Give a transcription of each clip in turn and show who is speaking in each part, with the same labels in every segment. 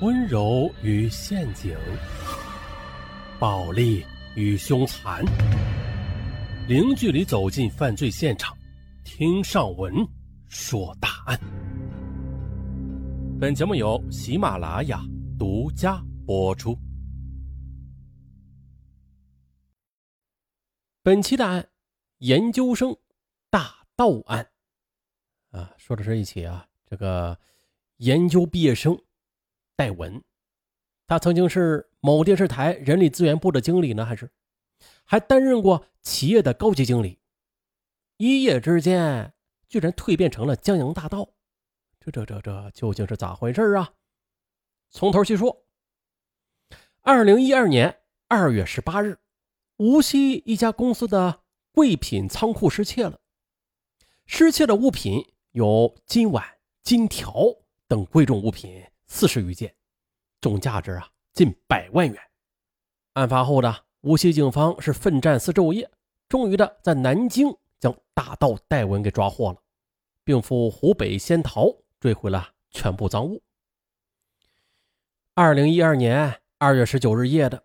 Speaker 1: 温柔与陷阱，暴力与凶残，零距离走进犯罪现场，听上文说大案。本节目由喜马拉雅独家播出。本期的案，研究生大盗案。啊，说的是一起啊，这个研究毕业生戴文，他曾经是某电视台人力资源部的经理呢，还是还担任过企业的高级经理，一夜之间居然蜕变成了江洋大盗，这这这这究竟是咋回事啊？从头细说。二零一二年二月十八日，无锡一家公司的贵品仓库失窃了，失窃的物品。有金碗、金条等贵重物品四十余件，总价值啊近百万元。案发后的无锡警方是奋战四昼夜，终于的在南京将大盗戴文给抓获了，并赴湖北仙桃追回了全部赃物。二零一二年二月十九日夜的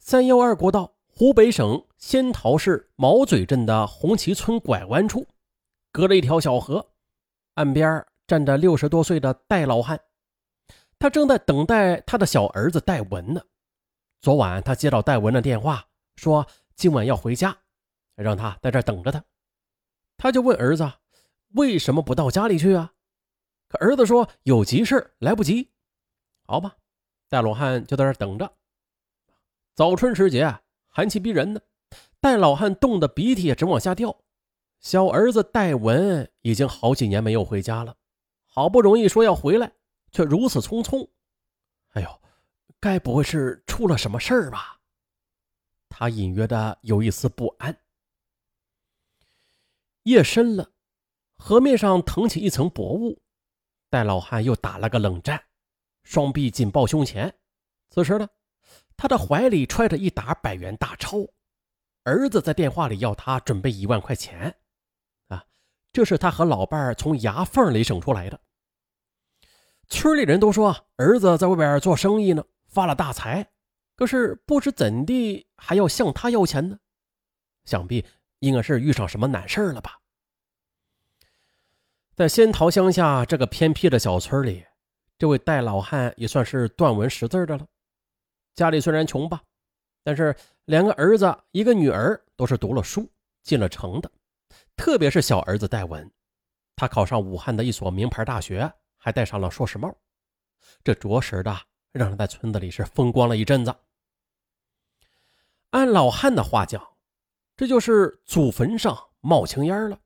Speaker 1: 三幺二国道，湖北省仙桃市毛嘴镇的红旗村拐弯处，隔着一条小河。岸边站着六十多岁的戴老汉，他正在等待他的小儿子戴文呢。昨晚他接到戴文的电话，说今晚要回家，让他在这等着他。他就问儿子为什么不到家里去啊？可儿子说有急事来不及。好吧，戴老汉就在这等着。早春时节，寒气逼人呢，戴老汉冻得鼻涕也直往下掉。小儿子戴文已经好几年没有回家了，好不容易说要回来，却如此匆匆。哎呦，该不会是出了什么事儿吧？他隐约的有一丝不安。夜深了，河面上腾起一层薄雾，戴老汉又打了个冷战，双臂紧抱胸前。此时呢，他的怀里揣着一沓百元大钞，儿子在电话里要他准备一万块钱。啊这是他和老伴儿从牙缝里省出来的。村里人都说儿子在外边做生意呢，发了大财，可是不知怎地还要向他要钱呢？想必应该是遇上什么难事了吧？在仙桃乡下这个偏僻的小村里，这位戴老汉也算是断文识字的了。家里虽然穷吧，但是两个儿子一个女儿都是读了书进了城的。特别是小儿子戴文，他考上武汉的一所名牌大学，还戴上了硕士帽，这着实的让他在村子里是风光了一阵子。按老汉的话讲，这就是祖坟上冒青烟了。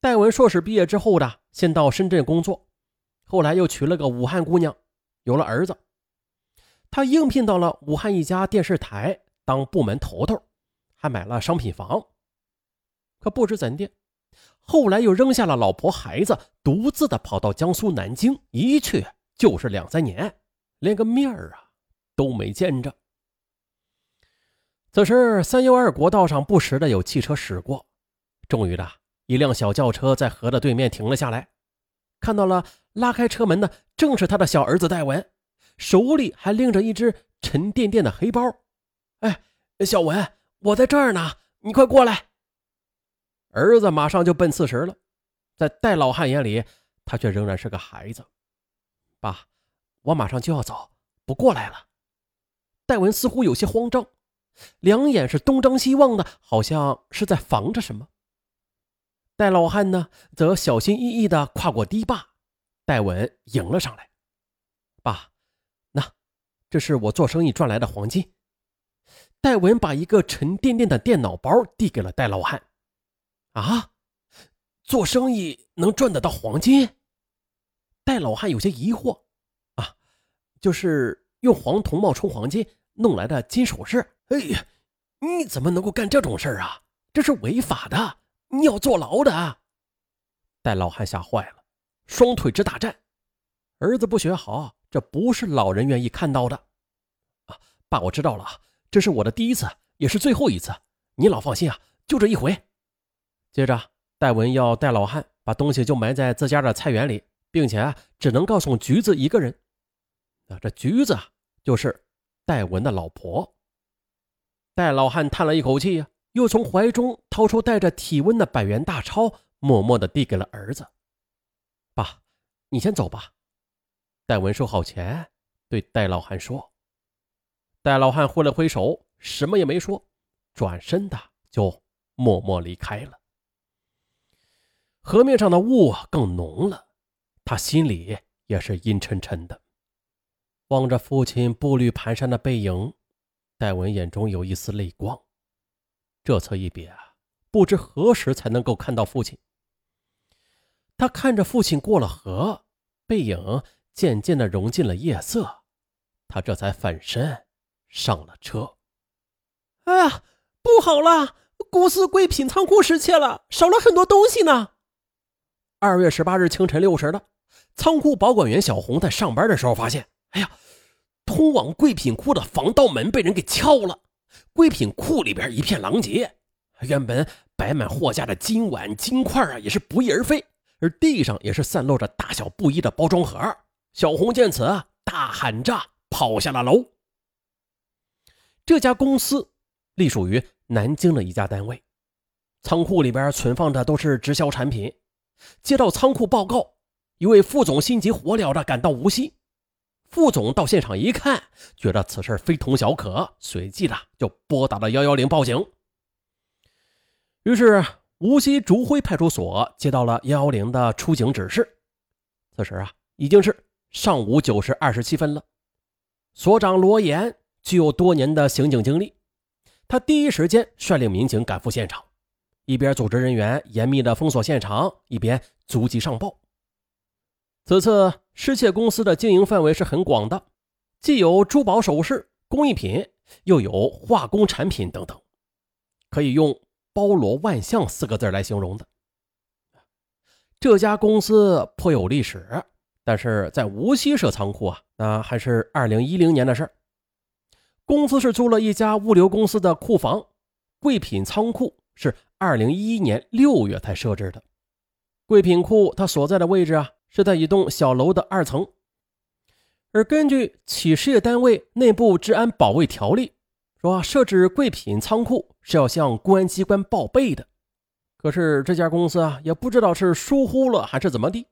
Speaker 1: 戴文硕士毕业之后的，先到深圳工作，后来又娶了个武汉姑娘，有了儿子。他应聘到了武汉一家电视台当部门头头，还买了商品房。可不知怎的，后来又扔下了老婆孩子，独自的跑到江苏南京，一去就是两三年，连个面儿啊都没见着。此时三幺二国道上不时的有汽车驶过，终于的一辆小轿车在河的对面停了下来，看到了拉开车门的正是他的小儿子戴文，手里还拎着一只沉甸甸的黑包。哎，小文，我在这儿呢，你快过来。儿子马上就奔四十了，在戴老汉眼里，他却仍然是个孩子。爸，我马上就要走，不过来了。戴文似乎有些慌张，两眼是东张西望的，好像是在防着什么。戴老汉呢，则小心翼翼地跨过堤坝，戴文迎了上来。爸，那这是我做生意赚来的黄金。戴文把一个沉甸甸的电脑包递给了戴老汉。啊，做生意能赚得到黄金？戴老汉有些疑惑。啊，就是用黄铜冒充黄金弄来的金首饰。哎呀，你怎么能够干这种事儿啊？这是违法的，你要坐牢的。戴老汉吓坏了，双腿直打颤。儿子不学好，这不是老人愿意看到的。啊，爸，我知道了，这是我的第一次，也是最后一次。你老放心啊，就这一回。接着，戴文要戴老汉把东西就埋在自家的菜园里，并且啊只能告诉橘子一个人。啊，这橘子就是戴文的老婆。戴老汉叹了一口气呀，又从怀中掏出带着体温的百元大钞，默默的递给了儿子：“爸，你先走吧。”戴文收好钱，对戴老汉说：“戴老汉挥了挥手，什么也没说，转身的就默默离开了。河面上的雾更浓了，他心里也是阴沉沉的。望着父亲步履蹒跚的背影，戴文眼中有一丝泪光。这次一别啊，不知何时才能够看到父亲。他看着父亲过了河，背影。渐渐的融进了夜色，他这才反身上了车。
Speaker 2: 哎呀，不好了！公司贵品仓库失窃了，少了很多东西呢。
Speaker 1: 二月十八日清晨六时的，仓库保管员小红在上班的时候发现，哎呀，通往贵品库的防盗门被人给撬了，贵品库里边一片狼藉，原本摆满货架的金碗金块啊，也是不翼而飞，而地上也是散落着大小不一的包装盒。小红见此啊，大喊着跑下了楼。这家公司隶属于南京的一家单位，仓库里边存放的都是直销产品。接到仓库报告，一位副总心急火燎的赶到无锡。副总到现场一看，觉得此事非同小可，随即的就拨打了幺幺零报警。于是，无锡竹辉派出所接到了幺幺零的出警指示。此时啊，已经是。上午九时二十七分了，所长罗岩具有多年的刑警经历，他第一时间率领民警赶赴现场，一边组织人员严密的封锁现场，一边逐级上报。此次失窃公司的经营范围是很广的，既有珠宝首饰、工艺品，又有化工产品等等，可以用“包罗万象”四个字来形容的。这家公司颇有历史。但是在无锡设仓库啊，那还是二零一零年的事儿。公司是租了一家物流公司的库房，贵品仓库是二零一一年六月才设置的。贵品库它所在的位置啊，是在一栋小楼的二层。而根据企事业单位内部治安保卫条例，说设置贵品仓库是要向公安机关报备的。可是这家公司啊，也不知道是疏忽了还是怎么地。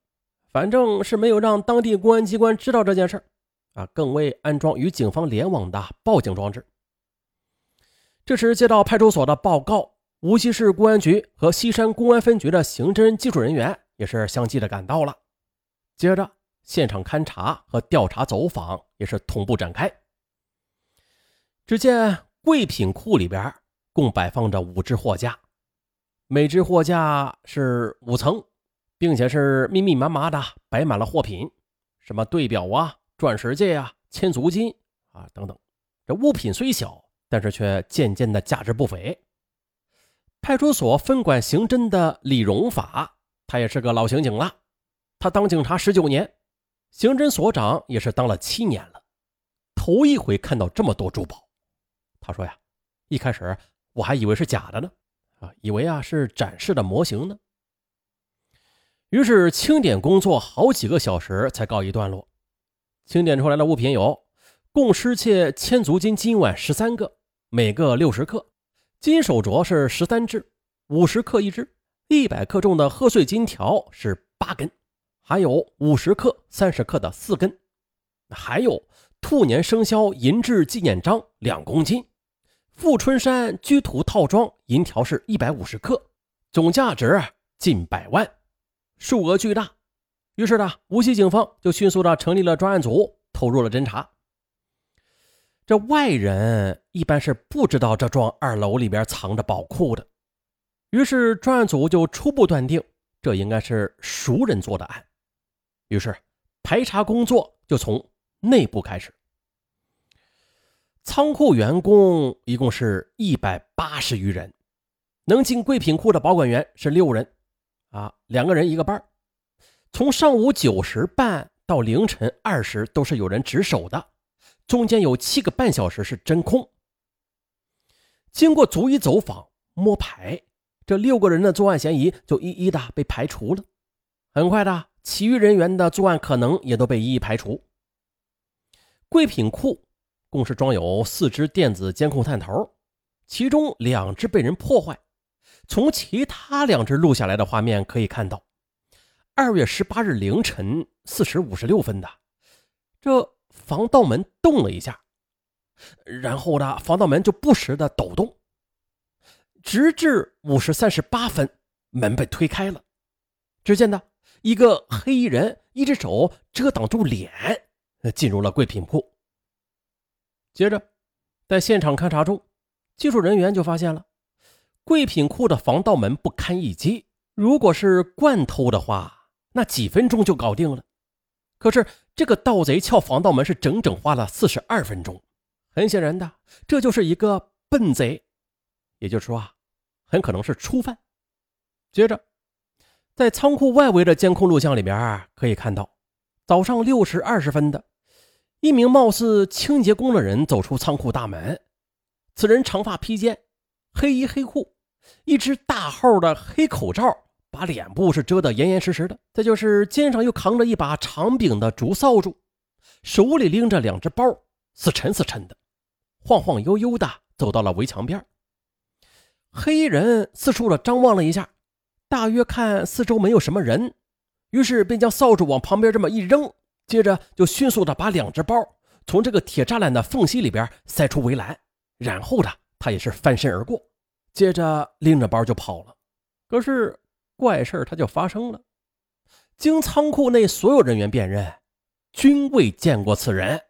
Speaker 1: 反正是没有让当地公安机关知道这件事啊，更未安装与警方联网的报警装置。这时接到派出所的报告，无锡市公安局和西山公安分局的刑侦技术人员也是相继的赶到了。接着，现场勘查和调查走访也是同步展开。只见贵品库里边共摆放着五只货架，每只货架是五层。并且是密密麻麻的摆满了货品，什么对表啊、钻石戒啊、千足金啊等等。这物品虽小，但是却渐渐的价值不菲。派出所分管刑侦的李荣法，他也是个老刑警了，他当警察十九年，刑侦所长也是当了七年了，头一回看到这么多珠宝。他说呀，一开始我还以为是假的呢，啊，以为啊是展示的模型呢。于是清点工作好几个小时才告一段落。清点出来的物品有：共失窃千足金金碗十三个，每个六十克；金手镯是十三只，五十克一只；一百克重的贺岁金条是八根，还有五十克、三十克的四根；还有兔年生肖银质纪念章两公斤；富春山居图套装银条是一百五十克，总价值近百万。数额巨大，于是呢，无锡警方就迅速的成立了专案组，投入了侦查。这外人一般是不知道这幢二楼里边藏着宝库的，于是专案组就初步断定这应该是熟人做的案。于是排查工作就从内部开始。仓库员工一共是一百八十余人，能进贵品库的保管员是六人。啊，两个人一个班从上午九时半到凌晨二时都是有人值守的，中间有七个半小时是真空。经过逐一走访摸排，这六个人的作案嫌疑就一一的被排除了。很快的，其余人员的作案可能也都被一一排除。贵品库共是装有四只电子监控探头，其中两只被人破坏。从其他两只录下来的画面可以看到，二月十八日凌晨四时五十六分的，这防盗门动了一下，然后呢，防盗门就不时的抖动，直至五时三十八分，门被推开了。只见呢，一个黑衣人一只手遮挡住脸，进入了贵品库。接着，在现场勘查中，技术人员就发现了。贵品库的防盗门不堪一击，如果是惯偷的话，那几分钟就搞定了。可是这个盗贼撬防盗门是整整花了四十二分钟，很显然的，这就是一个笨贼，也就是说啊，很可能是初犯。接着，在仓库外围的监控录像里边可以看到，早上六时二十分的一名貌似清洁工的人走出仓库大门，此人长发披肩，黑衣黑裤。一只大号的黑口罩把脸部是遮得严严实实的，再就是肩上又扛着一把长柄的竹扫帚，手里拎着两只包，死沉死沉的，晃晃悠悠的走到了围墙边。黑衣人四处的张望了一下，大约看四周没有什么人，于是便将扫帚往旁边这么一扔，接着就迅速的把两只包从这个铁栅栏的缝隙里边塞出围栏，然后呢，他也是翻身而过。接着拎着包就跑了，可是怪事它就发生了。经仓库内所有人员辨认，均未见过此人。